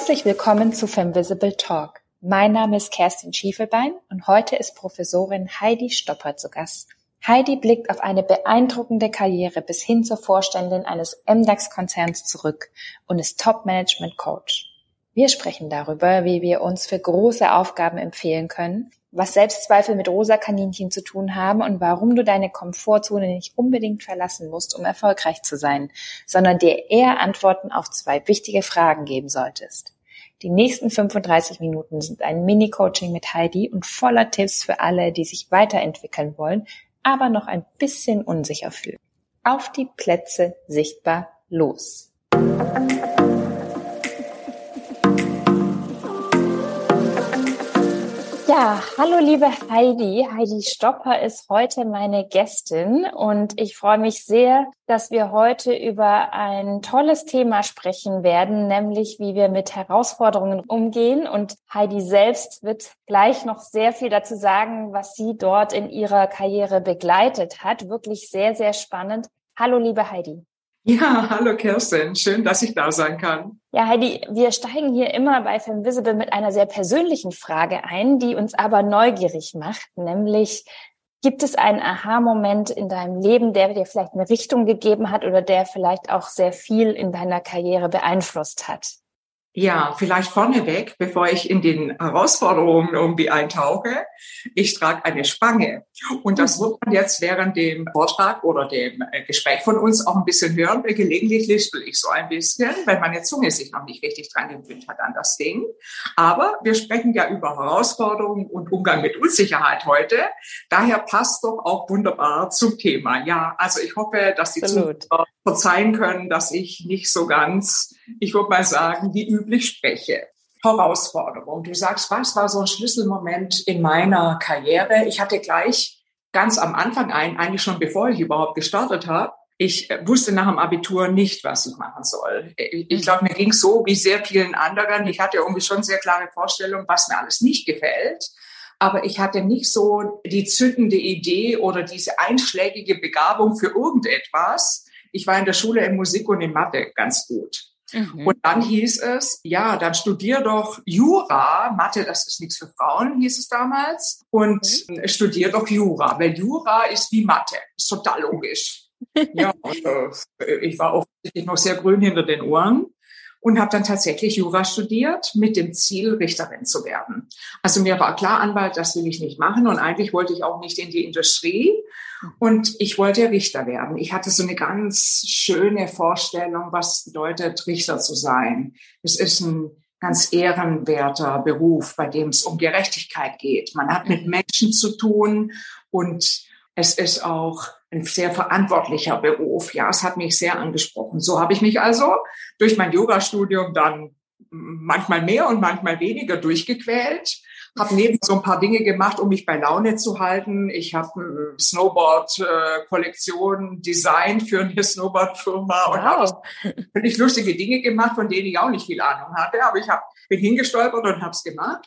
Herzlich willkommen zu Femvisible Talk. Mein Name ist Kerstin Schiefelbein und heute ist Professorin Heidi Stopper zu Gast. Heidi blickt auf eine beeindruckende Karriere bis hin zur Vorständin eines MDAX-Konzerns zurück und ist Top-Management-Coach. Wir sprechen darüber, wie wir uns für große Aufgaben empfehlen können, was Selbstzweifel mit rosa Kaninchen zu tun haben und warum du deine Komfortzone nicht unbedingt verlassen musst, um erfolgreich zu sein, sondern dir eher Antworten auf zwei wichtige Fragen geben solltest. Die nächsten 35 Minuten sind ein Mini-Coaching mit Heidi und voller Tipps für alle, die sich weiterentwickeln wollen, aber noch ein bisschen unsicher fühlen. Auf die Plätze sichtbar los. Ja, hallo liebe Heidi. Heidi Stopper ist heute meine Gästin und ich freue mich sehr, dass wir heute über ein tolles Thema sprechen werden, nämlich wie wir mit Herausforderungen umgehen. Und Heidi selbst wird gleich noch sehr viel dazu sagen, was sie dort in ihrer Karriere begleitet hat. Wirklich sehr, sehr spannend. Hallo liebe Heidi. Ja, hallo Kerstin, schön, dass ich da sein kann. Ja, Heidi, wir steigen hier immer bei Femvisible mit einer sehr persönlichen Frage ein, die uns aber neugierig macht, nämlich gibt es einen Aha-Moment in deinem Leben, der dir vielleicht eine Richtung gegeben hat oder der vielleicht auch sehr viel in deiner Karriere beeinflusst hat? Ja, vielleicht vorneweg, bevor ich in den Herausforderungen irgendwie eintauche. Ich trage eine Spange. Und das wird man jetzt während dem Vortrag oder dem äh, Gespräch von uns auch ein bisschen hören. Gelegentlich lispel ich so ein bisschen, weil meine Zunge sich noch nicht richtig dran gewöhnt hat an das Ding. Aber wir sprechen ja über Herausforderungen und Umgang mit Unsicherheit heute. Daher passt doch auch wunderbar zum Thema. Ja, also ich hoffe, dass die Zuhörer verzeihen können, dass ich nicht so ganz, ich würde mal sagen, wie üblich spreche. Herausforderung. Du sagst, was war so ein Schlüsselmoment in meiner Karriere? Ich hatte gleich ganz am Anfang ein, eigentlich schon bevor ich überhaupt gestartet habe, ich wusste nach dem Abitur nicht, was ich machen soll. Ich glaube, mir ging so wie sehr vielen anderen. Ich hatte irgendwie schon sehr klare Vorstellungen, was mir alles nicht gefällt. Aber ich hatte nicht so die zündende Idee oder diese einschlägige Begabung für irgendetwas, ich war in der Schule in Musik und in Mathe ganz gut. Mhm. Und dann hieß es, ja, dann studier doch Jura. Mathe, das ist nichts für Frauen, hieß es damals. Und mhm. studier doch Jura, weil Jura ist wie Mathe. Ist total logisch. ja, äh, ich war offensichtlich noch sehr grün hinter den Ohren und habe dann tatsächlich Jura studiert mit dem Ziel, Richterin zu werden. Also mir war klar, Anwalt, das will ich nicht machen und eigentlich wollte ich auch nicht in die Industrie und ich wollte Richter werden. Ich hatte so eine ganz schöne Vorstellung, was bedeutet, Richter zu sein. Es ist ein ganz ehrenwerter Beruf, bei dem es um Gerechtigkeit geht. Man hat mit Menschen zu tun und es ist auch ein sehr verantwortlicher Beruf. Ja, es hat mich sehr angesprochen. So habe ich mich also durch mein Yoga-Studium dann manchmal mehr und manchmal weniger durchgequält. Habe neben so ein paar Dinge gemacht, um mich bei Laune zu halten. Ich habe Snowboard-Kollektion designt für eine Snowboard-Firma wow. und habe völlig lustige Dinge gemacht, von denen ich auch nicht viel Ahnung hatte. Aber ich hab, bin hingestolpert und habe es gemacht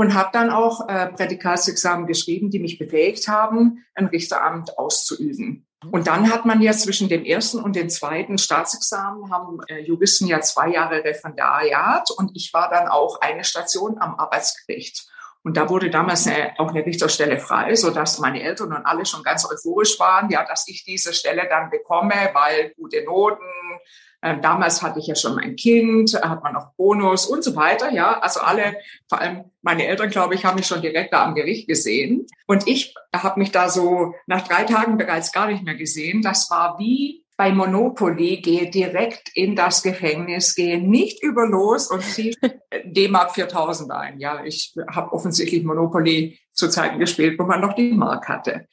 und habe dann auch äh, Prädikatsexamen geschrieben, die mich befähigt haben, ein Richteramt auszuüben. Und dann hat man ja zwischen dem ersten und dem zweiten Staatsexamen haben äh, Juristen ja zwei Jahre Referendariat und ich war dann auch eine Station am Arbeitsgericht. Und da wurde damals eine, auch eine Richterstelle frei, so dass meine Eltern und alle schon ganz euphorisch waren, ja, dass ich diese Stelle dann bekomme, weil gute Noten, ähm, damals hatte ich ja schon mein Kind, hat man noch Bonus und so weiter. Ja, also alle, vor allem meine Eltern, glaube ich, haben mich schon direkt da am Gericht gesehen. Und ich habe mich da so nach drei Tagen bereits gar nicht mehr gesehen. Das war wie bei Monopoly, gehe direkt in das Gefängnis, gehe nicht über los und ziehe D-Mark 4000 ein. Ja, ich habe offensichtlich Monopoly zu Zeiten gespielt, wo man noch die Mark hatte.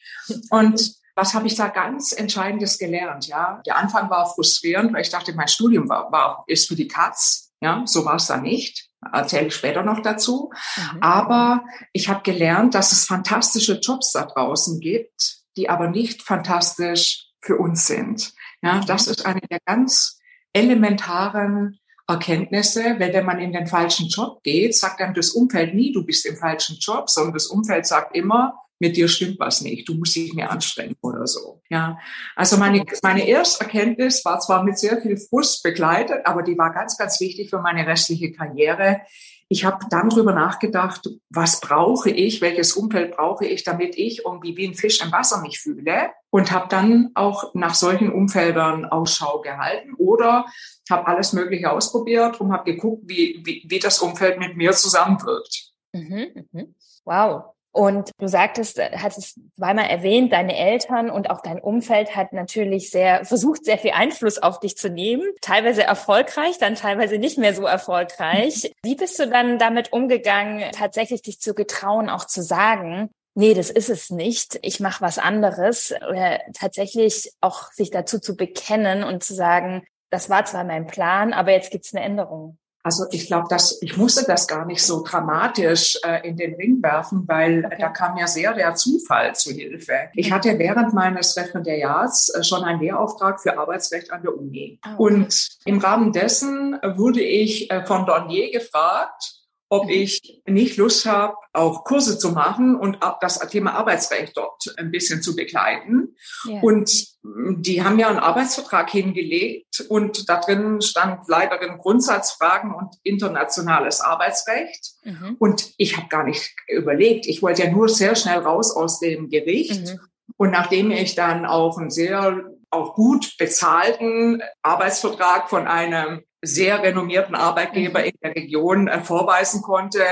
Und was habe ich da ganz Entscheidendes gelernt? Ja, der Anfang war frustrierend, weil ich dachte, mein Studium war, war ist für die Katz. Ja, so war es da nicht. Erzähle ich später noch dazu. Mhm. Aber ich habe gelernt, dass es fantastische Jobs da draußen gibt, die aber nicht fantastisch für uns sind. Ja, mhm. das ist eine der ganz elementaren Erkenntnisse, weil wenn man in den falschen Job geht, sagt dann das Umfeld nie, du bist im falschen Job, sondern das Umfeld sagt immer, mit dir stimmt was nicht, du musst dich mehr anstrengen oder so. Ja, also meine, meine erste Erkenntnis war zwar mit sehr viel Frust begleitet, aber die war ganz, ganz wichtig für meine restliche Karriere. Ich habe dann drüber nachgedacht, was brauche ich, welches Umfeld brauche ich, damit ich irgendwie wie ein Fisch im Wasser mich fühle und habe dann auch nach solchen Umfeldern Ausschau gehalten oder habe alles Mögliche ausprobiert und habe geguckt, wie, wie, wie das Umfeld mit mir zusammenwirkt. Mhm, mhm. Wow. Und du sagtest, äh, hattest zweimal erwähnt, deine Eltern und auch dein Umfeld hat natürlich sehr versucht, sehr viel Einfluss auf dich zu nehmen. Teilweise erfolgreich, dann teilweise nicht mehr so erfolgreich. Wie bist du dann damit umgegangen, tatsächlich dich zu getrauen, auch zu sagen, nee, das ist es nicht, ich mache was anderes, oder tatsächlich auch sich dazu zu bekennen und zu sagen, das war zwar mein Plan, aber jetzt gibt's eine Änderung. Also ich glaube, dass ich musste das gar nicht so dramatisch äh, in den Ring werfen, weil okay. da kam ja sehr der Zufall zu Hilfe. Ich hatte während meines Referendariats äh, schon einen Lehrauftrag für Arbeitsrecht an der Uni. Oh, okay. Und im Rahmen dessen wurde ich äh, von Dornier gefragt, ob mhm. ich nicht Lust habe, auch Kurse zu machen und das Thema Arbeitsrecht dort ein bisschen zu begleiten. Yeah. Und die haben ja einen Arbeitsvertrag hingelegt und da drin stand Leiterin Grundsatzfragen und internationales Arbeitsrecht. Mhm. Und ich habe gar nicht überlegt. Ich wollte ja nur sehr schnell raus aus dem Gericht. Mhm. Und nachdem ich dann auch einen sehr auch gut bezahlten Arbeitsvertrag von einem sehr renommierten Arbeitgeber mhm. in der Region äh, vorweisen konnte,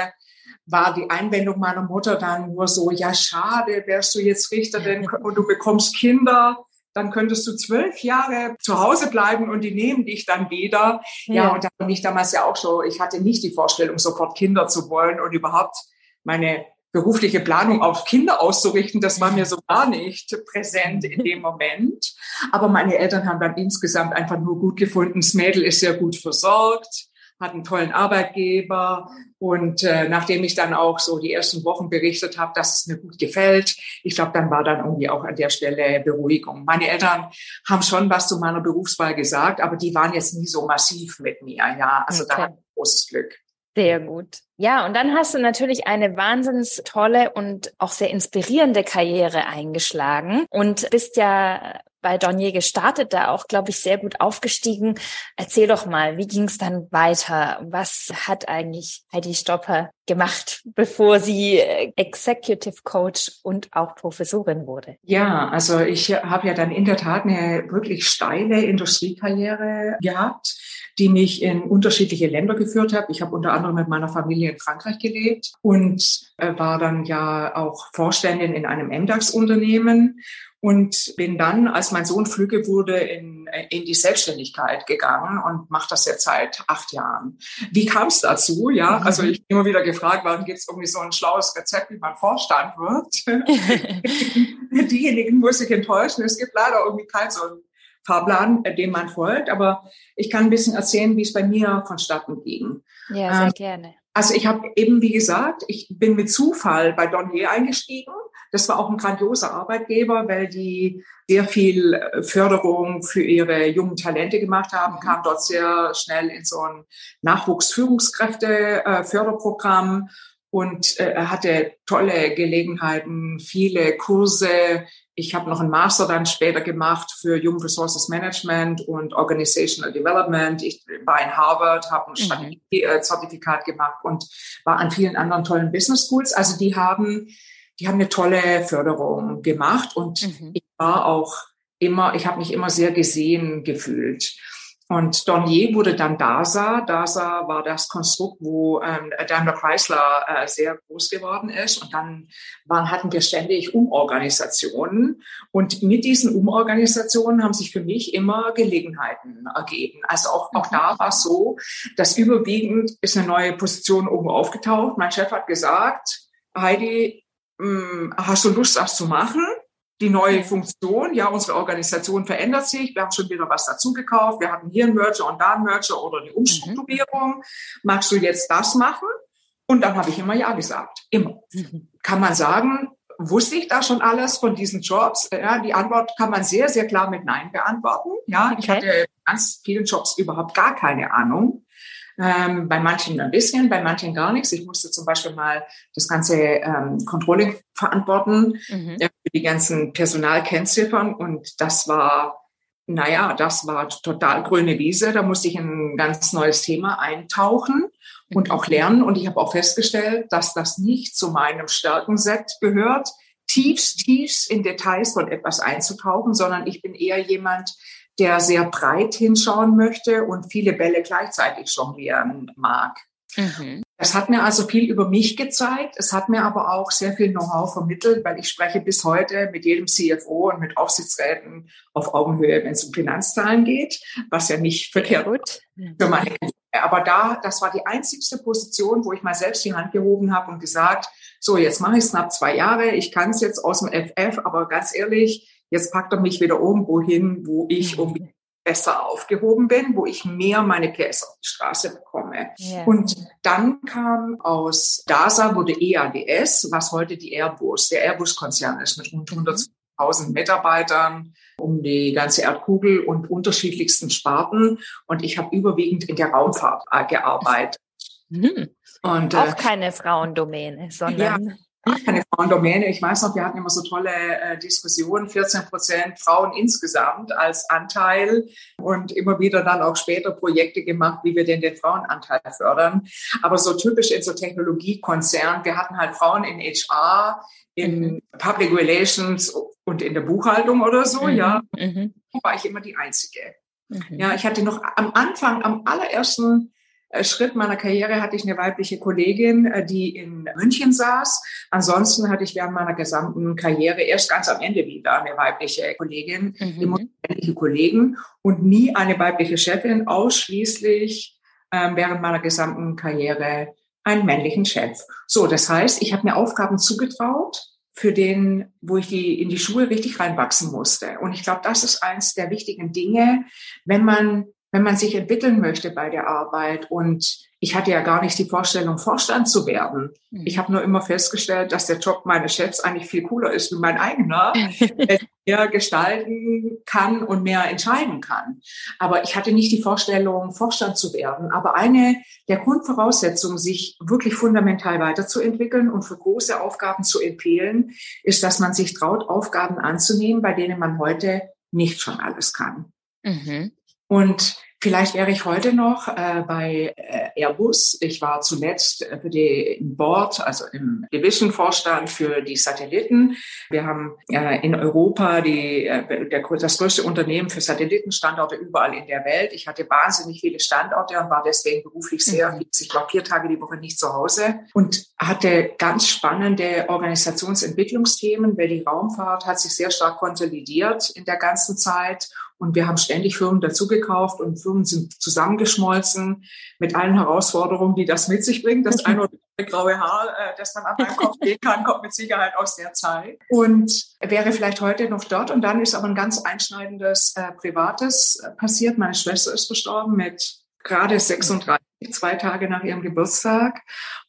war die Einwendung meiner Mutter dann nur so, ja, schade, wärst du jetzt Richterin und du bekommst Kinder, dann könntest du zwölf Jahre zu Hause bleiben und die nehmen dich dann wieder. Ja, ja und da bin ich damals ja auch so, ich hatte nicht die Vorstellung, sofort Kinder zu wollen und überhaupt meine berufliche Planung auf Kinder auszurichten, das war mir so gar nicht präsent in dem Moment. Aber meine Eltern haben dann insgesamt einfach nur gut gefunden, das Mädel ist sehr gut versorgt, hat einen tollen Arbeitgeber. Und äh, nachdem ich dann auch so die ersten Wochen berichtet habe, dass es mir gut gefällt, ich glaube, dann war dann irgendwie auch an der Stelle Beruhigung. Meine Eltern haben schon was zu meiner Berufswahl gesagt, aber die waren jetzt nie so massiv mit mir. Ja, also okay. da hatte ich großes Glück. Sehr gut. Ja, und dann hast du natürlich eine wahnsinns tolle und auch sehr inspirierende Karriere eingeschlagen und bist ja bei Dornier gestartet, da auch, glaube ich, sehr gut aufgestiegen. Erzähl doch mal, wie ging es dann weiter? Was hat eigentlich Heidi Stopper gemacht, bevor sie äh, Executive Coach und auch Professorin wurde? Ja, also ich habe ja dann in der Tat eine wirklich steile Industriekarriere gehabt, die mich in unterschiedliche Länder geführt hat. Ich habe unter anderem mit meiner Familie in Frankreich gelebt und äh, war dann ja auch Vorständin in einem MDAX-Unternehmen und bin dann, als mein Sohn flügge wurde, in, in die Selbstständigkeit gegangen und mache das jetzt seit acht Jahren. Wie kam es dazu? Ja, mhm. also ich bin immer wieder gefragt, warum gibt es irgendwie so ein schlaues Rezept, wie man Vorstand wird? Diejenigen muss ich enttäuschen. Es gibt leider irgendwie keinen so einen Fahrplan, dem man folgt. Aber ich kann ein bisschen erzählen, wie es bei mir vonstatten ging. Ja, sehr ähm, gerne. Also ich habe eben, wie gesagt, ich bin mit Zufall bei Donnier eingestiegen das war auch ein grandioser Arbeitgeber, weil die sehr viel äh, Förderung für ihre jungen Talente gemacht haben, kam dort sehr schnell in so ein Nachwuchsführungskräfte-Förderprogramm äh, und äh, hatte tolle Gelegenheiten, viele Kurse. Ich habe noch einen Master dann später gemacht für Human Resources Management und Organizational Development. Ich war in Harvard, habe ein mhm. Strategiezertifikat gemacht und war an vielen anderen tollen Business Schools. Also die haben die haben eine tolle Förderung gemacht und mhm. ich war auch immer, ich habe mich immer sehr gesehen gefühlt. Und Dornier wurde dann DASA. DASA war das Konstrukt, wo ähm, Daimler Chrysler äh, sehr groß geworden ist. Und dann waren, hatten wir ständig Umorganisationen. Und mit diesen Umorganisationen haben sich für mich immer Gelegenheiten ergeben. Also auch, auch da mhm. war es so, dass überwiegend ist eine neue Position oben aufgetaucht. Mein Chef hat gesagt, Heidi, hast du Lust, das zu machen? Die neue Funktion, ja, unsere Organisation verändert sich. Wir haben schon wieder was dazugekauft. Wir hatten hier ein Merger und da ein Merger oder eine Umstrukturierung. Mhm. Magst du jetzt das machen? Und dann habe ich immer Ja gesagt. Immer. Mhm. Kann man sagen, wusste ich da schon alles von diesen Jobs? Ja, die Antwort kann man sehr, sehr klar mit Nein beantworten. Ja, okay. ich hatte ganz vielen Jobs überhaupt gar keine Ahnung. Ähm, bei manchen ein bisschen, bei manchen gar nichts. Ich musste zum Beispiel mal das ganze ähm, Controlling verantworten mhm. äh, für die ganzen Personalkennziffern und das war naja, das war total grüne Wiese. Da musste ich in ein ganz neues Thema eintauchen und auch lernen. Und ich habe auch festgestellt, dass das nicht zu meinem Stärkenset gehört, tiefst, tiefst in Details von etwas einzutauchen, sondern ich bin eher jemand, der sehr breit hinschauen möchte und viele Bälle gleichzeitig jonglieren mag. Mhm. Es hat mir also viel über mich gezeigt. Es hat mir aber auch sehr viel Know-how vermittelt, weil ich spreche bis heute mit jedem CFO und mit Aufsichtsräten auf Augenhöhe, wenn es um Finanzzahlen geht, was ja nicht verkehrt gut für meine aber da, das war die einzigste Position, wo ich mal selbst die Hand gehoben habe und gesagt, so, jetzt mache ich es knapp zwei Jahre, ich kann es jetzt aus dem FF, aber ganz ehrlich, jetzt packt er mich wieder irgendwo hin, wo ich um besser aufgehoben bin, wo ich mehr meine PS auf die Straße bekomme. Yeah. Und dann kam aus DASA wurde EADS, was heute die Airbus, der Airbus-Konzern ist mit rund 100.000 Mitarbeitern um die ganze Erdkugel und unterschiedlichsten Sparten. Und ich habe überwiegend in der Raumfahrt äh, gearbeitet. Mhm. Und, Auch äh, keine Frauendomäne, sondern. Ja, keine Frauendomäne. Ich weiß noch, wir hatten immer so tolle äh, Diskussionen, 14 Prozent Frauen insgesamt als Anteil und immer wieder dann auch später Projekte gemacht, wie wir denn den Frauenanteil fördern. Aber so typisch in so Technologiekonzernen, wir hatten halt Frauen in HR, in mhm. Public Relations und in der Buchhaltung oder so, mhm. ja, mhm. war ich immer die Einzige. Mhm. Ja, ich hatte noch am Anfang, am allerersten Schritt meiner Karriere hatte ich eine weibliche Kollegin, äh, die in München saß. Ansonsten hatte ich während meiner gesamten Karriere erst ganz am Ende wieder eine weibliche Kollegin, mhm. immer männliche Kollegen und nie eine weibliche Chefin, ausschließlich ähm, während meiner gesamten Karriere einen männlichen Chef. So, das heißt, ich habe mir Aufgaben zugetraut, für den, wo ich die in die Schuhe richtig reinwachsen musste. Und ich glaube, das ist eins der wichtigen Dinge, wenn man wenn man sich entwickeln möchte bei der Arbeit. Und ich hatte ja gar nicht die Vorstellung, Vorstand zu werden. Mhm. Ich habe nur immer festgestellt, dass der Job meines Chefs eigentlich viel cooler ist wie mein eigener, der mehr gestalten kann und mehr entscheiden kann. Aber ich hatte nicht die Vorstellung, Vorstand zu werden. Aber eine der Grundvoraussetzungen, sich wirklich fundamental weiterzuentwickeln und für große Aufgaben zu empfehlen, ist, dass man sich traut, Aufgaben anzunehmen, bei denen man heute nicht schon alles kann. Mhm. Und Vielleicht wäre ich heute noch äh, bei äh, Airbus. Ich war zuletzt für die im Board, also im Division-Vorstand für die Satelliten. Wir haben äh, in Europa die, äh, der, das größte Unternehmen für Satellitenstandorte überall in der Welt. Ich hatte wahnsinnig viele Standorte und war deswegen beruflich sehr, mhm. ich glaube, vier Tage die Woche nicht zu Hause und hatte ganz spannende Organisationsentwicklungsthemen, weil die Raumfahrt hat sich sehr stark konsolidiert in der ganzen Zeit und wir haben ständig Firmen dazugekauft und Firmen sind zusammengeschmolzen mit allen Herausforderungen, die das mit sich bringt. Das eine oder andere graue Haar, äh, das man an meinem Kopf gehen kann, kommt mit Sicherheit aus der Zeit. Und wäre vielleicht heute noch dort. Und dann ist aber ein ganz einschneidendes äh, Privates äh, passiert. Meine Schwester ist verstorben mit gerade 36, zwei Tage nach ihrem Geburtstag.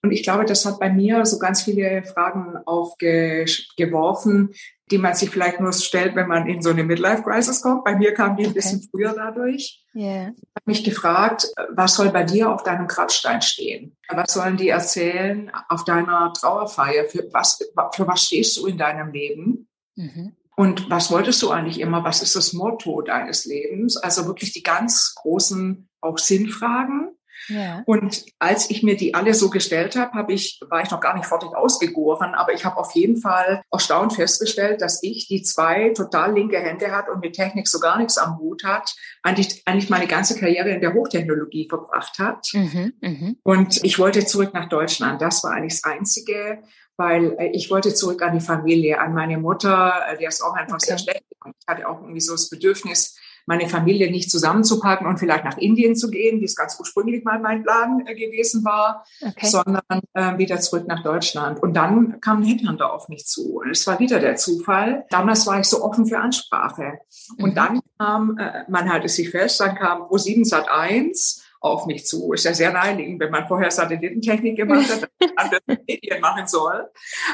Und ich glaube, das hat bei mir so ganz viele Fragen aufgeworfen, die man sich vielleicht nur stellt, wenn man in so eine Midlife-Crisis kommt. Bei mir kam die ein okay. bisschen früher dadurch. Yeah. Ich habe mich gefragt, was soll bei dir auf deinem Grabstein stehen? Was sollen die erzählen auf deiner Trauerfeier? Für was, für was stehst du in deinem Leben? Mhm. Und was wolltest du eigentlich immer? Was ist das Motto deines Lebens? Also wirklich die ganz großen auch Sinnfragen. Ja. Und als ich mir die alle so gestellt habe, habe ich, war ich noch gar nicht fertig ausgegoren, aber ich habe auf jeden Fall erstaunt festgestellt, dass ich, die zwei total linke Hände hat und mit Technik so gar nichts am Hut hat, eigentlich, eigentlich meine ganze Karriere in der Hochtechnologie verbracht hat. Mhm, mh. Und ich wollte zurück nach Deutschland. Das war eigentlich das Einzige, weil äh, ich wollte zurück an die Familie, an meine Mutter, äh, die ist auch einfach okay. sehr schlecht. Ich hatte auch irgendwie so das Bedürfnis, meine Familie nicht zusammenzupacken und vielleicht nach Indien zu gehen, wie es ganz ursprünglich mal mein Plan äh, gewesen war, okay. sondern äh, wieder zurück nach Deutschland. Und dann kam ein Headhunter auf mich zu. Und es war wieder der Zufall. Damals war ich so offen für Ansprache. Und mhm. dann kam, äh, man halte sich fest, dann kam Pro7 Sat 1 auf mich zu. Ist ja sehr naheliegend, wenn man vorher Satellitentechnik gemacht hat, dass man Medien machen soll.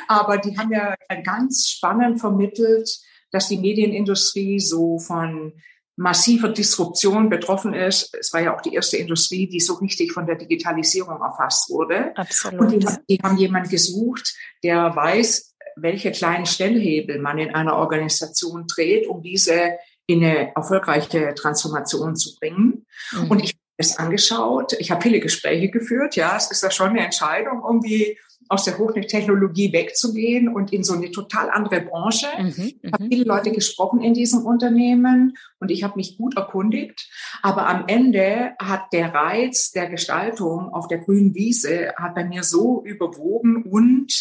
Aber die haben ja ganz spannend vermittelt, dass die Medienindustrie so von massiver Disruption betroffen ist. Es war ja auch die erste Industrie, die so richtig von der Digitalisierung erfasst wurde. Absolut. Und die, die haben jemanden gesucht, der weiß, welche kleinen Stellhebel man in einer Organisation dreht, um diese in eine erfolgreiche Transformation zu bringen. Mhm. Und ich habe es angeschaut. Ich habe viele Gespräche geführt. Ja, es ist ja schon eine Entscheidung, irgendwie aus der Hochtechnologie wegzugehen und in so eine total andere Branche. Mhm, ich habe mhm. viele Leute gesprochen in diesem Unternehmen und ich habe mich gut erkundigt. Aber am Ende hat der Reiz der Gestaltung auf der grünen Wiese hat bei mir so überwogen und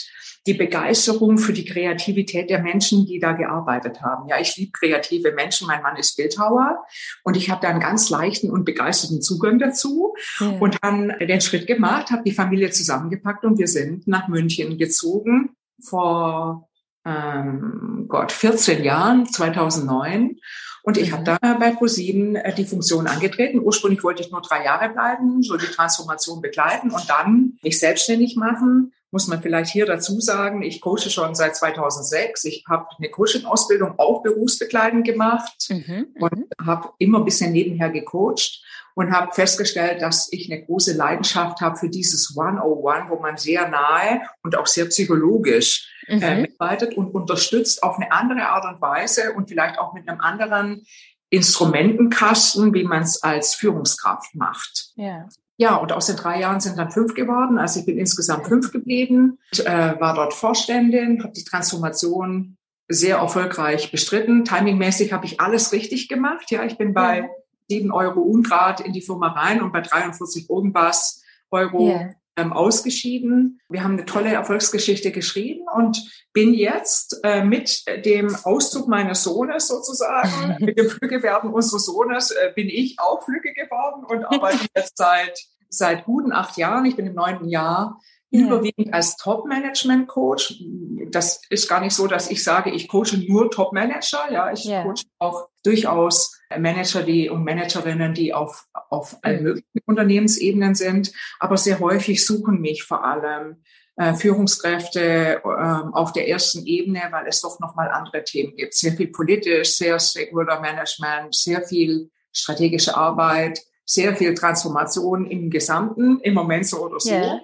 die Begeisterung für die Kreativität der Menschen, die da gearbeitet haben. Ja, ich liebe kreative Menschen. Mein Mann ist Bildhauer und ich habe da einen ganz leichten und begeisterten Zugang dazu ja. und dann den Schritt gemacht, habe die Familie zusammengepackt und wir sind nach München gezogen vor ähm, Gott 14 Jahren, 2009. Und ich mhm. habe da bei ProSieben äh, die Funktion angetreten. Ursprünglich wollte ich nur drei Jahre bleiben, so die Transformation begleiten und dann mich selbstständig machen muss man vielleicht hier dazu sagen, ich coache schon seit 2006. Ich habe eine Coaching-Ausbildung auch berufsbegleitend gemacht mhm, und mhm. habe immer ein bisschen nebenher gecoacht und habe festgestellt, dass ich eine große Leidenschaft habe für dieses 101, wo man sehr nahe und auch sehr psychologisch äh, mhm. äh, mitarbeitet und unterstützt auf eine andere Art und Weise und vielleicht auch mit einem anderen Instrumentenkasten, wie man es als Führungskraft macht. Ja. Ja, und aus den drei Jahren sind dann fünf geworden. Also ich bin insgesamt fünf geblieben, und, äh, war dort Vorständin, habe die Transformation sehr erfolgreich bestritten. Timingmäßig habe ich alles richtig gemacht. Ja, ich bin bei sieben Euro Ungrad in die Firma rein und bei 43 irgendwas Euro yeah ähm, ausgeschieden. Wir haben eine tolle Erfolgsgeschichte geschrieben und bin jetzt äh, mit dem Auszug meines Sohnes sozusagen, mit dem Flüggewerben unseres Sohnes, äh, bin ich auch Flügge geworden und arbeite jetzt seit, seit guten acht Jahren, ich bin im neunten Jahr, ja. überwiegend als Top-Management-Coach. Das ist gar nicht so, dass ich sage, ich coache nur Top-Manager. Ja, ich ja. coache auch durchaus Manager, die und Managerinnen, die auf, auf allen möglichen Unternehmensebenen sind. Aber sehr häufig suchen mich vor allem äh, Führungskräfte äh, auf der ersten Ebene, weil es doch nochmal andere Themen gibt. Sehr viel politisch, sehr Stakeholder Management, sehr viel strategische Arbeit, sehr viel Transformation im Gesamten, im Moment so oder so. Yeah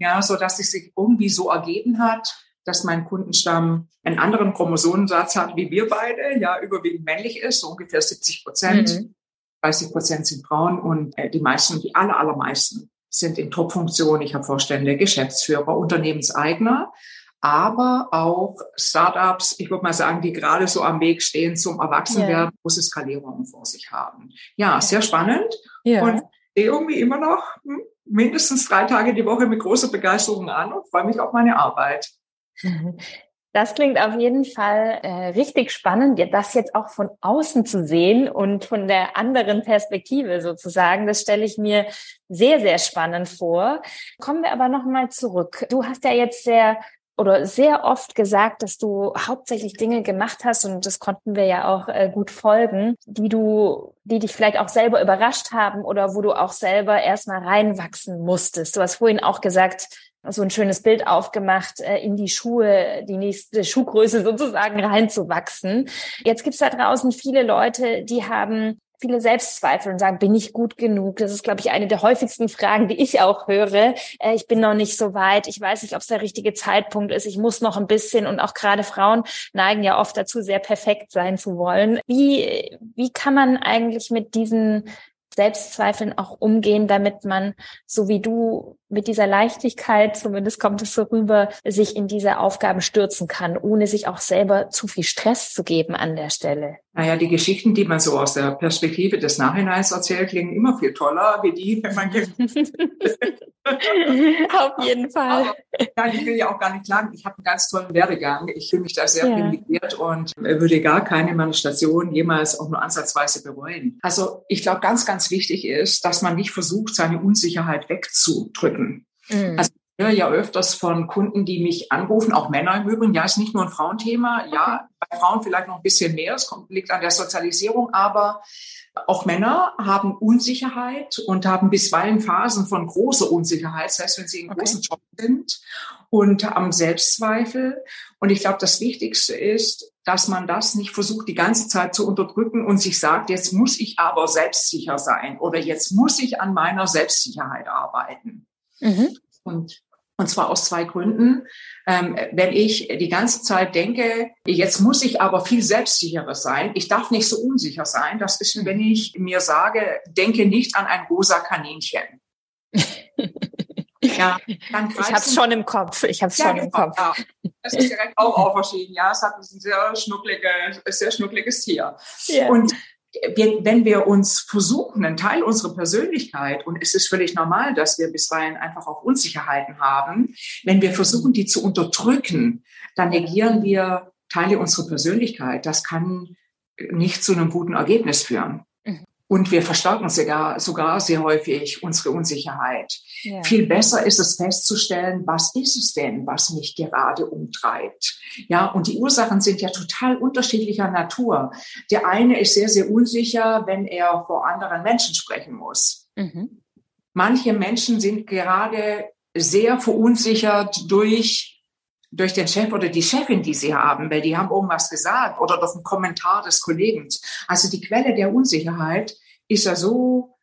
ja, so dass es sich irgendwie so ergeben hat, dass mein Kundenstamm einen anderen Chromosomensatz hat wie wir beide, ja, überwiegend männlich ist, so ungefähr 70 Prozent. Mhm. 30 Prozent sind Frauen und äh, die meisten, die aller, allermeisten sind in Top-Funktionen. Ich habe Vorstände, Geschäftsführer, Unternehmenseigner, aber auch Startups, ich würde mal sagen, die gerade so am Weg stehen zum Erwachsenwerden, yeah. große Skalierungen vor sich haben. Ja, sehr spannend. Yeah. Und irgendwie immer noch hm, mindestens drei Tage die Woche mit großer Begeisterung an und freue mich auf meine Arbeit. Das klingt auf jeden Fall äh, richtig spannend, das jetzt auch von außen zu sehen und von der anderen Perspektive sozusagen. Das stelle ich mir sehr, sehr spannend vor. Kommen wir aber nochmal zurück. Du hast ja jetzt sehr oder sehr oft gesagt, dass du hauptsächlich Dinge gemacht hast und das konnten wir ja auch äh, gut folgen, die du, die dich vielleicht auch selber überrascht haben oder wo du auch selber erstmal reinwachsen musstest. Du hast vorhin auch gesagt, so ein schönes Bild aufgemacht, äh, in die Schuhe, die nächste Schuhgröße sozusagen reinzuwachsen. Jetzt gibt's da draußen viele Leute, die haben viele Selbstzweifel und sagen, bin ich gut genug? Das ist, glaube ich, eine der häufigsten Fragen, die ich auch höre. Äh, ich bin noch nicht so weit. Ich weiß nicht, ob es der richtige Zeitpunkt ist. Ich muss noch ein bisschen. Und auch gerade Frauen neigen ja oft dazu, sehr perfekt sein zu wollen. Wie, wie kann man eigentlich mit diesen Selbstzweifeln auch umgehen, damit man, so wie du, mit dieser Leichtigkeit, zumindest kommt es so rüber, sich in diese Aufgaben stürzen kann, ohne sich auch selber zu viel Stress zu geben an der Stelle. Naja, die Geschichten, die man so aus der Perspektive des Nachhineins erzählt, klingen immer viel toller, wie die, wenn man Auf jeden Fall. Aber, nein, ich will ja auch gar nicht klagen. Ich habe einen ganz tollen Werdegang. Ich fühle mich da sehr ja. privilegiert und würde gar keine meiner Stationen jemals auch nur ansatzweise bereuen. Also ich glaube, ganz, ganz wichtig ist, dass man nicht versucht, seine Unsicherheit wegzudrücken. Mhm. Also ich höre ja öfters von Kunden, die mich anrufen, auch Männer im Übrigen. Ja, ist nicht nur ein Frauenthema. Ja, Frauen vielleicht noch ein bisschen mehr. Es kommt, liegt an der Sozialisierung, aber auch Männer haben Unsicherheit und haben bisweilen Phasen von großer Unsicherheit, das heißt, wenn sie in okay. großen Job sind und haben Selbstzweifel. Und ich glaube, das Wichtigste ist, dass man das nicht versucht, die ganze Zeit zu unterdrücken und sich sagt, jetzt muss ich aber selbstsicher sein oder jetzt muss ich an meiner Selbstsicherheit arbeiten. Mhm. Und, und zwar aus zwei Gründen. Ähm, wenn ich die ganze Zeit denke, jetzt muss ich aber viel selbstsicherer sein, ich darf nicht so unsicher sein, das ist, wenn ich mir sage, denke nicht an ein rosa Kaninchen. Ja, dann ich habe es schon im Kopf. Ich habe es ja, schon im Kopf. Ja. Das ist direkt auch auferschieden. Ja, es hat ein sehr schnuckliges, sehr schnuckliges Tier. Ja. Und wenn wir uns versuchen, einen Teil unserer Persönlichkeit, und es ist völlig normal, dass wir bisweilen einfach auch Unsicherheiten haben, wenn wir versuchen, die zu unterdrücken, dann negieren wir Teile unserer Persönlichkeit. Das kann nicht zu einem guten Ergebnis führen. Und wir verstärken sogar, sogar sehr häufig unsere Unsicherheit. Ja. Viel besser ist es festzustellen, was ist es denn, was mich gerade umtreibt? Ja, und die Ursachen sind ja total unterschiedlicher Natur. Der eine ist sehr, sehr unsicher, wenn er vor anderen Menschen sprechen muss. Mhm. Manche Menschen sind gerade sehr verunsichert durch durch den Chef oder die Chefin, die sie haben, weil die haben irgendwas gesagt oder durch einen Kommentar des Kollegen. Also die Quelle der Unsicherheit ist ja so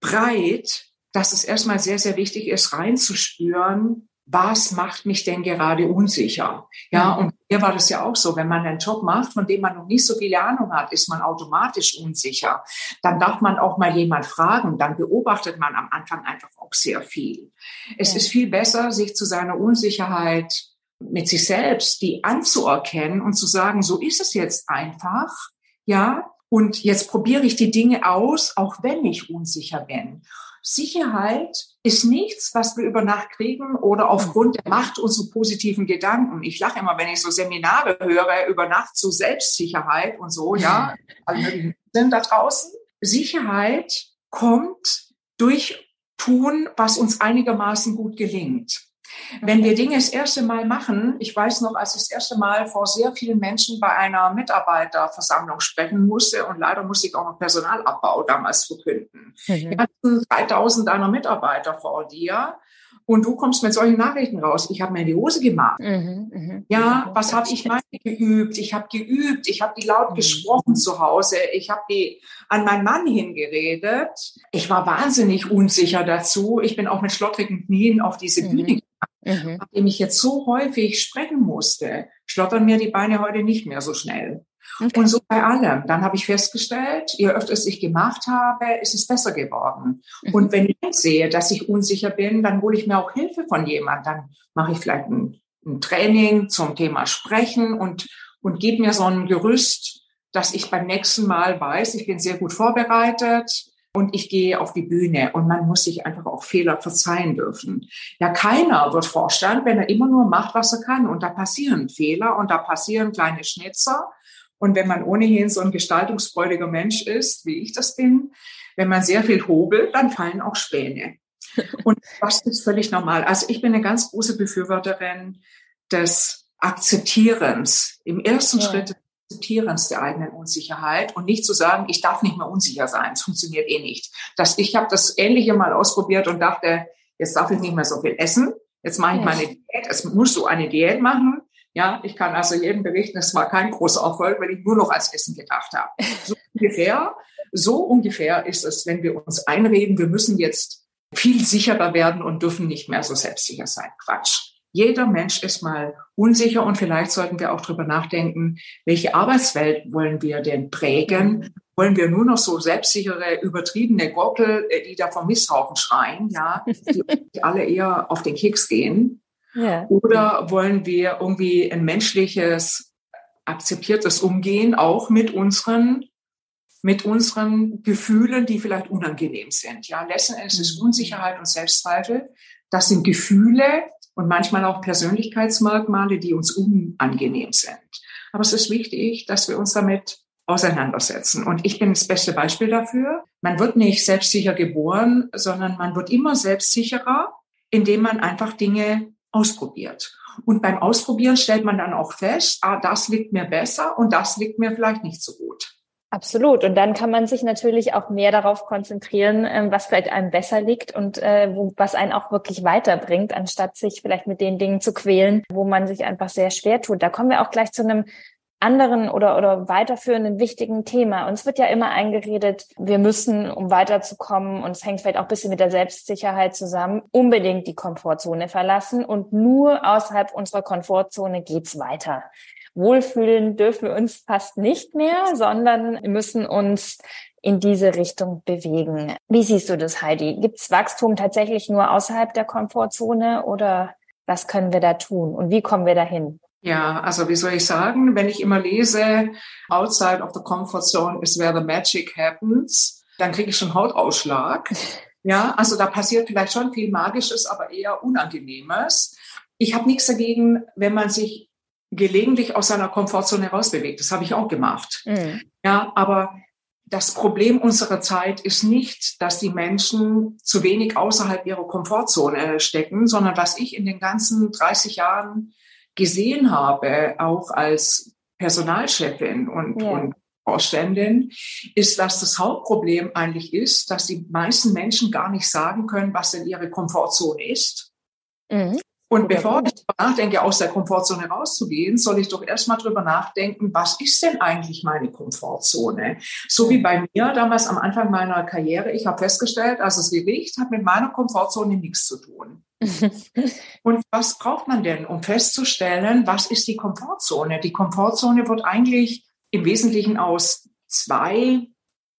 breit, dass es erstmal sehr, sehr wichtig ist, reinzuspüren, was macht mich denn gerade unsicher? Ja, und hier war das ja auch so, wenn man einen Job macht, von dem man noch nicht so viel Ahnung hat, ist man automatisch unsicher. Dann darf man auch mal jemand fragen, dann beobachtet man am Anfang einfach auch sehr viel. Es ja. ist viel besser, sich zu seiner Unsicherheit mit sich selbst, die anzuerkennen und zu sagen, so ist es jetzt einfach, ja, und jetzt probiere ich die Dinge aus, auch wenn ich unsicher bin. Sicherheit ist nichts, was wir über Nacht kriegen oder aufgrund der Macht unserer positiven Gedanken. Ich lache immer, wenn ich so Seminare höre über Nacht zu Selbstsicherheit und so, ja, alle möglichen sind da draußen. Sicherheit kommt durch Tun, was uns einigermaßen gut gelingt. Wenn wir Dinge das erste Mal machen, ich weiß noch, als ich das erste Mal vor sehr vielen Menschen bei einer Mitarbeiterversammlung sprechen musste und leider musste ich auch noch Personalabbau damals verkünden. Mhm. Wir hatten 3000 deiner Mitarbeiter vor dir und du kommst mit solchen Nachrichten raus. Ich habe mir die Hose gemacht. Mhm, mh. Ja, was habe ich mal geübt? Ich habe geübt, ich habe die laut mhm. gesprochen zu Hause, ich habe die an meinen Mann hingeredet. Ich war wahnsinnig unsicher dazu. Ich bin auch mit schlottrigen Knien auf diese mhm. Bühne Mhm. Nachdem ich jetzt so häufig sprechen musste, schlottern mir die Beine heute nicht mehr so schnell. Okay. Und so bei allem. Dann habe ich festgestellt, je öfter ich gemacht habe, ist es besser geworden. Mhm. Und wenn ich sehe, dass ich unsicher bin, dann hole ich mir auch Hilfe von jemandem. Dann mache ich vielleicht ein, ein Training zum Thema Sprechen und, und gebe mir so ein Gerüst, dass ich beim nächsten Mal weiß, ich bin sehr gut vorbereitet und ich gehe auf die Bühne und man muss sich einfach auch Fehler verzeihen dürfen. Ja, keiner wird Vorstand, wenn er immer nur macht, was er kann und da passieren Fehler und da passieren kleine Schnitzer und wenn man ohnehin so ein gestaltungsfreudiger Mensch ist, wie ich das bin, wenn man sehr viel hobelt, dann fallen auch Späne. Und das ist völlig normal. Also ich bin eine ganz große Befürworterin des Akzeptierens. Im ersten ja. Schritt Akzeptierens der eigenen Unsicherheit und nicht zu sagen, ich darf nicht mehr unsicher sein. Es funktioniert eh nicht. Das, ich habe das Ähnliche mal ausprobiert und dachte, jetzt darf ich nicht mehr so viel essen. Jetzt mache ich meine Diät. Es muss so eine Diät machen. Ja, ich kann also jedem berichten, es war kein großer Erfolg, weil ich nur noch als Essen gedacht habe. So ungefähr, so ungefähr ist es, wenn wir uns einreden, wir müssen jetzt viel sicherer werden und dürfen nicht mehr so selbstsicher sein. Quatsch. Jeder Mensch ist mal unsicher und vielleicht sollten wir auch darüber nachdenken, welche Arbeitswelt wollen wir denn prägen? Wollen wir nur noch so selbstsichere, übertriebene Gockel, äh, die da vom Misthaufen schreien, ja, die alle eher auf den Keks gehen? Ja. Oder wollen wir irgendwie ein menschliches, akzeptiertes Umgehen auch mit unseren mit unseren Gefühlen, die vielleicht unangenehm sind. Ja, letzten Endes ist mhm. Unsicherheit und Selbstzweifel. Das sind Gefühle, und manchmal auch Persönlichkeitsmerkmale, die uns unangenehm sind. Aber es ist wichtig, dass wir uns damit auseinandersetzen. Und ich bin das beste Beispiel dafür. Man wird nicht selbstsicher geboren, sondern man wird immer selbstsicherer, indem man einfach Dinge ausprobiert. Und beim Ausprobieren stellt man dann auch fest, ah, das liegt mir besser und das liegt mir vielleicht nicht so gut. Absolut. Und dann kann man sich natürlich auch mehr darauf konzentrieren, ähm, was vielleicht einem besser liegt und äh, was einen auch wirklich weiterbringt, anstatt sich vielleicht mit den Dingen zu quälen, wo man sich einfach sehr schwer tut. Da kommen wir auch gleich zu einem anderen oder, oder weiterführenden wichtigen Thema. Uns wird ja immer eingeredet, wir müssen, um weiterzukommen, und es hängt vielleicht auch ein bisschen mit der Selbstsicherheit zusammen, unbedingt die Komfortzone verlassen und nur außerhalb unserer Komfortzone geht's weiter. Wohlfühlen dürfen wir uns fast nicht mehr, sondern müssen uns in diese Richtung bewegen. Wie siehst du das, Heidi? Gibt's Wachstum tatsächlich nur außerhalb der Komfortzone oder was können wir da tun und wie kommen wir dahin? Ja, also wie soll ich sagen, wenn ich immer lese, outside of the comfort zone is where the magic happens, dann kriege ich schon Hautausschlag. Ja, also da passiert vielleicht schon viel Magisches, aber eher Unangenehmes. Ich habe nichts dagegen, wenn man sich gelegentlich aus seiner Komfortzone herausbewegt. Das habe ich auch gemacht. Mhm. Ja, aber das Problem unserer Zeit ist nicht, dass die Menschen zu wenig außerhalb ihrer Komfortzone stecken, sondern was ich in den ganzen 30 Jahren gesehen habe, auch als Personalchefin und, ja. und Vorständin, ist, dass das Hauptproblem eigentlich ist, dass die meisten Menschen gar nicht sagen können, was denn ihre Komfortzone ist. Mhm. Und bevor ich nachdenke, aus der Komfortzone rauszugehen, soll ich doch erstmal drüber nachdenken, was ist denn eigentlich meine Komfortzone? So wie bei mir damals am Anfang meiner Karriere, ich habe festgestellt, also das Gewicht hat mit meiner Komfortzone nichts zu tun. Und was braucht man denn, um festzustellen, was ist die Komfortzone? Die Komfortzone wird eigentlich im Wesentlichen aus zwei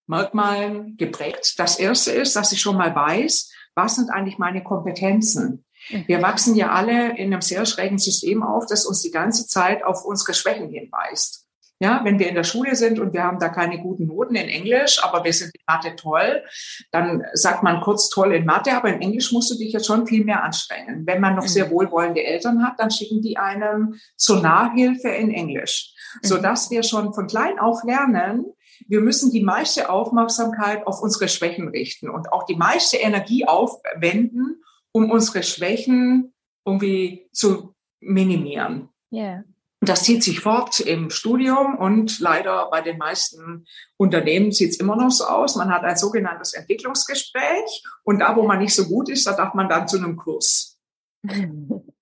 Merkmalen geprägt. Das erste ist, dass ich schon mal weiß, was sind eigentlich meine Kompetenzen? Wir mhm. wachsen ja alle in einem sehr schrägen System auf, das uns die ganze Zeit auf unsere Schwächen hinweist. Ja, wenn wir in der Schule sind und wir haben da keine guten Noten in Englisch, aber wir sind in Mathe toll, dann sagt man kurz toll in Mathe, aber in Englisch musst du dich jetzt schon viel mehr anstrengen. Wenn man noch sehr mhm. wohlwollende Eltern hat, dann schicken die einem zur Nachhilfe in Englisch, so mhm. wir schon von klein auf lernen, wir müssen die meiste Aufmerksamkeit auf unsere Schwächen richten und auch die meiste Energie aufwenden, um unsere Schwächen irgendwie zu minimieren. Yeah. Das zieht sich fort im Studium und leider bei den meisten Unternehmen sieht es immer noch so aus. Man hat ein sogenanntes Entwicklungsgespräch und da, wo man nicht so gut ist, da darf man dann zu einem Kurs.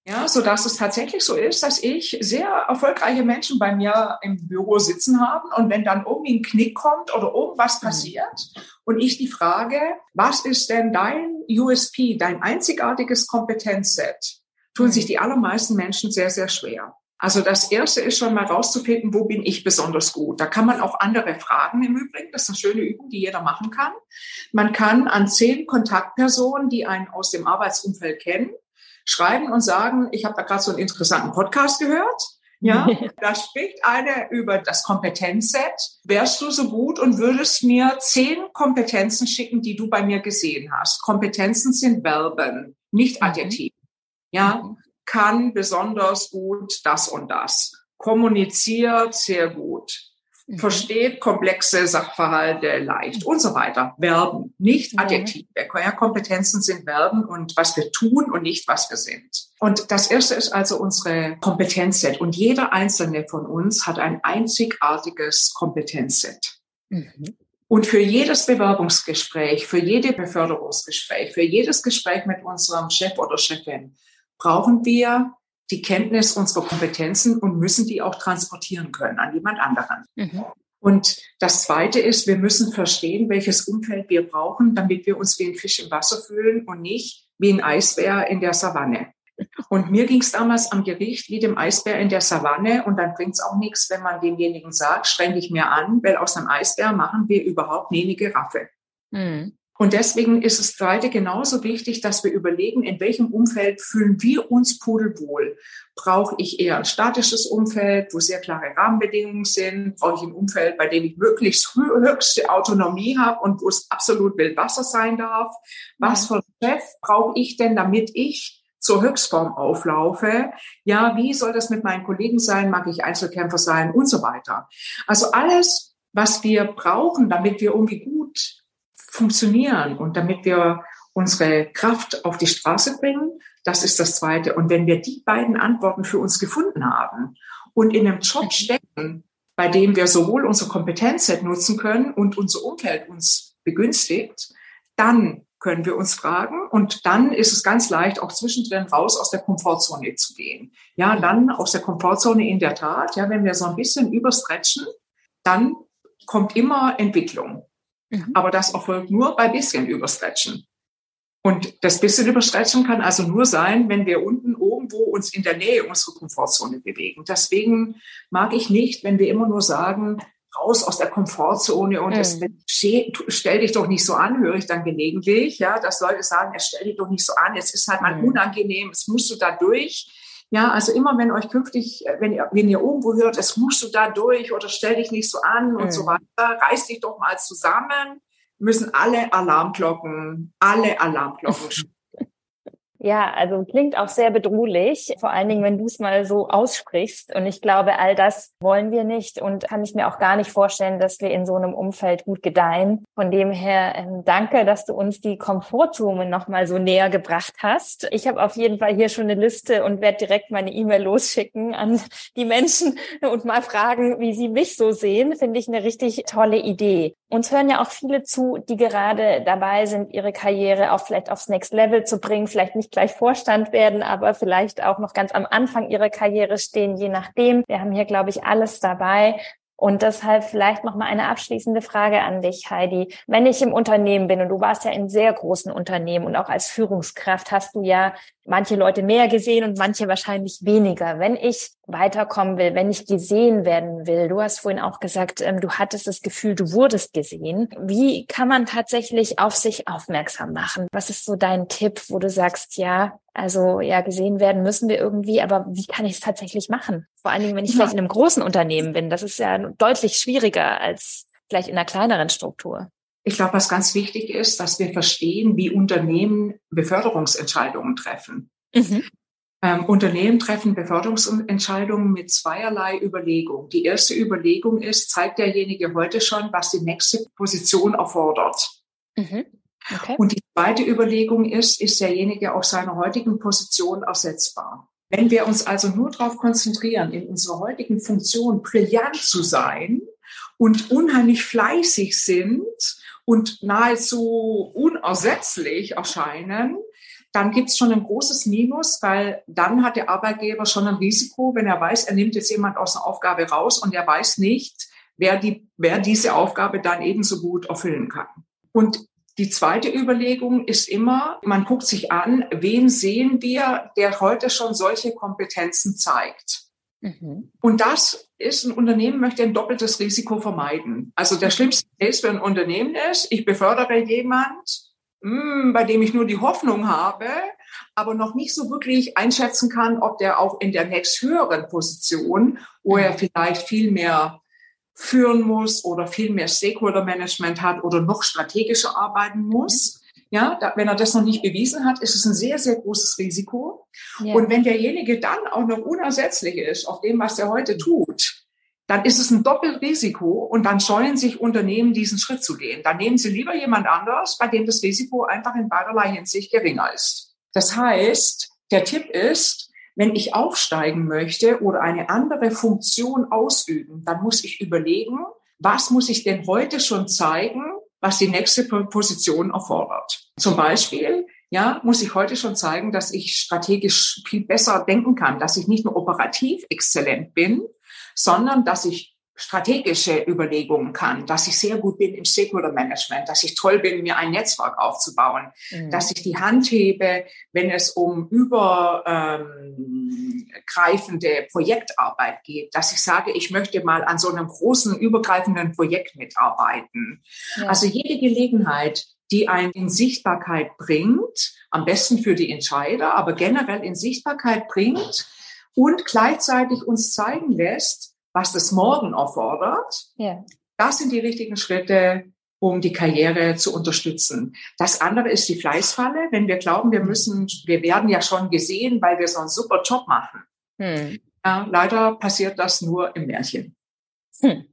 Ja, so dass es tatsächlich so ist, dass ich sehr erfolgreiche Menschen bei mir im Büro sitzen haben und wenn dann irgendwie ein Knick kommt oder irgendwas mhm. passiert und ich die Frage, was ist denn dein USP, dein einzigartiges Kompetenzset, tun mhm. sich die allermeisten Menschen sehr, sehr schwer. Also das erste ist schon mal rauszufinden, wo bin ich besonders gut. Da kann man auch andere fragen im Übrigen. Das ist eine schöne Übung, die jeder machen kann. Man kann an zehn Kontaktpersonen, die einen aus dem Arbeitsumfeld kennen, schreiben und sagen, ich habe da gerade so einen interessanten Podcast gehört. Ja, da spricht eine über das Kompetenzset. Wärst du so gut und würdest mir zehn Kompetenzen schicken, die du bei mir gesehen hast? Kompetenzen sind Verben, nicht mhm. Adjektive. Ja, mhm. kann besonders gut das und das. Kommuniziert sehr gut mhm. versteht komplexe Sachverhalte leicht und so weiter. Verben, nicht Adjektive. Ja, Kompetenzen sind Verben und was wir tun und nicht was wir sind. Und das erste ist also unsere Kompetenzset. Und jeder einzelne von uns hat ein einzigartiges Kompetenzset. Mhm. Und für jedes Bewerbungsgespräch, für jede Beförderungsgespräch, für jedes Gespräch mit unserem Chef oder Chefin brauchen wir die Kenntnis unserer Kompetenzen und müssen die auch transportieren können an jemand anderen. Mhm. Und das Zweite ist, wir müssen verstehen, welches Umfeld wir brauchen, damit wir uns wie ein Fisch im Wasser fühlen und nicht wie ein Eisbär in der Savanne. Und mir ging es damals am Gericht wie dem Eisbär in der Savanne. Und dann bringt es auch nichts, wenn man demjenigen sagt, streng dich mir an, weil aus einem Eisbär machen wir überhaupt nie eine Giraffe. Mhm. Und deswegen ist es zweite genauso wichtig, dass wir überlegen, in welchem Umfeld fühlen wir uns pudelwohl. Brauche ich eher ein statisches Umfeld, wo sehr klare Rahmenbedingungen sind? Brauche ich ein Umfeld, bei dem ich möglichst höchste Autonomie habe und wo es absolut Wildwasser sein darf? Was für Chef brauche ich denn, damit ich zur Höchstform auflaufe? Ja, wie soll das mit meinen Kollegen sein? Mag ich Einzelkämpfer sein? Und so weiter. Also alles, was wir brauchen, damit wir irgendwie gut funktionieren und damit wir unsere Kraft auf die Straße bringen. Das ist das Zweite. Und wenn wir die beiden Antworten für uns gefunden haben und in einem Job stecken, bei dem wir sowohl unser Kompetenzset nutzen können und unser Umfeld uns begünstigt, dann können wir uns fragen. Und dann ist es ganz leicht, auch zwischendrin raus aus der Komfortzone zu gehen. Ja, dann aus der Komfortzone in der Tat, ja, wenn wir so ein bisschen überstretchen, dann kommt immer Entwicklung. Mhm. Aber das erfolgt nur bei bisschen überstretchen. Und das bisschen überstretchen kann also nur sein, wenn wir unten irgendwo uns in der Nähe unserer Komfortzone bewegen. Deswegen mag ich nicht, wenn wir immer nur sagen, raus aus der Komfortzone und mhm. es, stell dich doch nicht so an, höre ich dann gelegentlich, ja, dass Leute sagen, stell dich doch nicht so an, es ist halt mal mhm. unangenehm, es musst du da durch. Ja, also immer wenn euch künftig, wenn ihr, wenn ihr irgendwo hört, es musst du da durch oder stell dich nicht so an mhm. und so mhm. weiter, reiß dich doch mal zusammen, müssen alle Alarmglocken, alle Alarmglocken Ja, also klingt auch sehr bedrohlich, vor allen Dingen, wenn du es mal so aussprichst. Und ich glaube, all das wollen wir nicht und kann ich mir auch gar nicht vorstellen, dass wir in so einem Umfeld gut gedeihen. Von dem her ähm, danke, dass du uns die Komfortzone nochmal so näher gebracht hast. Ich habe auf jeden Fall hier schon eine Liste und werde direkt meine E-Mail losschicken an die Menschen und mal fragen, wie sie mich so sehen. Finde ich eine richtig tolle Idee. Uns hören ja auch viele zu, die gerade dabei sind, ihre Karriere auch vielleicht aufs Next Level zu bringen, vielleicht nicht gleich Vorstand werden, aber vielleicht auch noch ganz am Anfang ihrer Karriere stehen, je nachdem. Wir haben hier, glaube ich, alles dabei. Und deshalb vielleicht noch mal eine abschließende Frage an dich, Heidi. Wenn ich im Unternehmen bin und du warst ja in sehr großen Unternehmen und auch als Führungskraft hast du ja manche Leute mehr gesehen und manche wahrscheinlich weniger. Wenn ich weiterkommen will, wenn ich gesehen werden will, du hast vorhin auch gesagt, ähm, du hattest das Gefühl, du wurdest gesehen. Wie kann man tatsächlich auf sich aufmerksam machen? Was ist so dein Tipp, wo du sagst, ja, also ja, gesehen werden müssen wir irgendwie, aber wie kann ich es tatsächlich machen? Vor allen Dingen, wenn ich ja. vielleicht in einem großen Unternehmen bin. Das ist ja deutlich schwieriger als vielleicht in einer kleineren Struktur. Ich glaube, was ganz wichtig ist, dass wir verstehen, wie Unternehmen Beförderungsentscheidungen treffen. Mhm. Ähm, Unternehmen treffen Beförderungsentscheidungen mit zweierlei Überlegung. Die erste Überlegung ist, zeigt derjenige heute schon, was die nächste Position erfordert? Mhm. Okay. Und die zweite Überlegung ist, ist derjenige auf seiner heutigen Position ersetzbar? Wenn wir uns also nur darauf konzentrieren, in unserer heutigen Funktion brillant zu sein und unheimlich fleißig sind und nahezu unersetzlich erscheinen, dann gibt es schon ein großes Minus, weil dann hat der Arbeitgeber schon ein Risiko, wenn er weiß, er nimmt jetzt jemand aus einer Aufgabe raus und er weiß nicht, wer, die, wer diese Aufgabe dann ebenso gut erfüllen kann. Und die zweite Überlegung ist immer, man guckt sich an, wen sehen wir, der heute schon solche Kompetenzen zeigt. Mhm. Und das ist, ein Unternehmen möchte ein doppeltes Risiko vermeiden. Also der schlimmste Case für ein Unternehmen ist, ich befördere jemand, hm, bei dem ich nur die Hoffnung habe, aber noch nicht so wirklich einschätzen kann, ob der auch in der nächsthöheren Position, wo er mhm. vielleicht viel mehr führen muss oder viel mehr Stakeholder Management hat oder noch strategischer arbeiten muss, ja, da, wenn er das noch nicht bewiesen hat, ist es ein sehr, sehr großes Risiko. Ja. Und wenn derjenige dann auch noch unersetzlich ist auf dem, was er heute tut, dann ist es ein Doppelrisiko und dann scheuen sich Unternehmen, diesen Schritt zu gehen. Dann nehmen sie lieber jemand anders, bei dem das Risiko einfach in beiderlei Hinsicht geringer ist. Das heißt, der Tipp ist, wenn ich aufsteigen möchte oder eine andere Funktion ausüben, dann muss ich überlegen, was muss ich denn heute schon zeigen, was die nächste Position erfordert. Zum Beispiel, ja, muss ich heute schon zeigen, dass ich strategisch viel besser denken kann, dass ich nicht nur operativ exzellent bin, sondern dass ich strategische Überlegungen kann, dass ich sehr gut bin im Stakeholder Management, dass ich toll bin, mir ein Netzwerk aufzubauen, mhm. dass ich die Hand hebe, wenn es um übergreifende ähm, Projektarbeit geht, dass ich sage, ich möchte mal an so einem großen übergreifenden Projekt mitarbeiten. Ja. Also jede Gelegenheit, die einen in Sichtbarkeit bringt, am besten für die Entscheider, aber generell in Sichtbarkeit bringt und gleichzeitig uns zeigen lässt, was das Morgen erfordert. Ja. Das sind die richtigen Schritte, um die Karriere zu unterstützen. Das andere ist die Fleißfalle. Wenn wir glauben, wir müssen, wir werden ja schon gesehen, weil wir so einen super Job machen. Hm. Ja, leider passiert das nur im Märchen. Hm.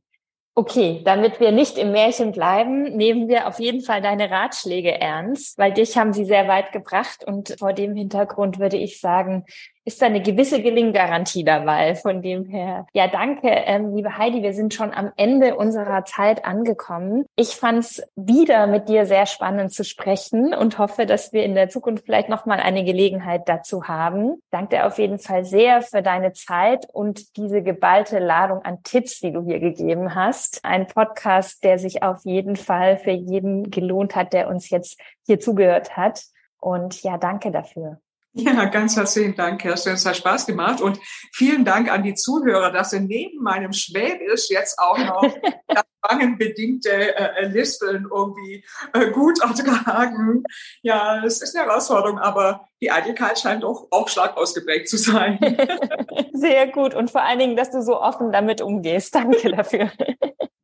Okay, damit wir nicht im Märchen bleiben, nehmen wir auf jeden Fall deine Ratschläge ernst, weil dich haben sie sehr weit gebracht und vor dem Hintergrund würde ich sagen, ist da eine gewisse Gelinggarantie dabei. Von dem her, ja, danke, ähm, liebe Heidi. Wir sind schon am Ende unserer Zeit angekommen. Ich fand es wieder mit dir sehr spannend zu sprechen und hoffe, dass wir in der Zukunft vielleicht noch mal eine Gelegenheit dazu haben. Danke auf jeden Fall sehr für deine Zeit und diese geballte Ladung an Tipps, die du hier gegeben hast. Ein Podcast, der sich auf jeden Fall für jeden gelohnt hat, der uns jetzt hier zugehört hat. Und ja, danke dafür. Ja, ganz herzlichen Dank, Kerstin. Es hat Spaß gemacht. Und vielen Dank an die Zuhörer, dass sie neben meinem Schwäbisch jetzt auch noch bangenbedingte äh, Lispeln irgendwie äh, gut ertragen. Ja, es ist eine Herausforderung, aber die Eitelkeit scheint doch auch stark ausgeprägt zu sein. Sehr gut. Und vor allen Dingen, dass du so offen damit umgehst. Danke dafür.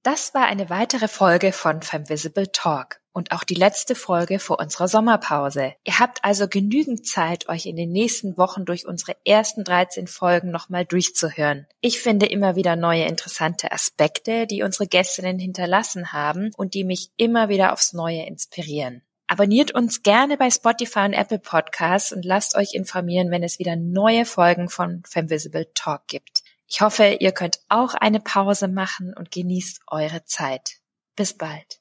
Das war eine weitere Folge von Femvisible Talk und auch die letzte Folge vor unserer Sommerpause. Ihr habt also genügend Zeit, euch in den nächsten Wochen durch unsere ersten 13 Folgen nochmal durchzuhören. Ich finde immer wieder neue interessante Aspekte, die unsere Gästinnen hinterlassen haben und die mich immer wieder aufs Neue inspirieren. Abonniert uns gerne bei Spotify und Apple Podcasts und lasst euch informieren, wenn es wieder neue Folgen von Femvisible Talk gibt. Ich hoffe, ihr könnt auch eine Pause machen und genießt eure Zeit. Bis bald.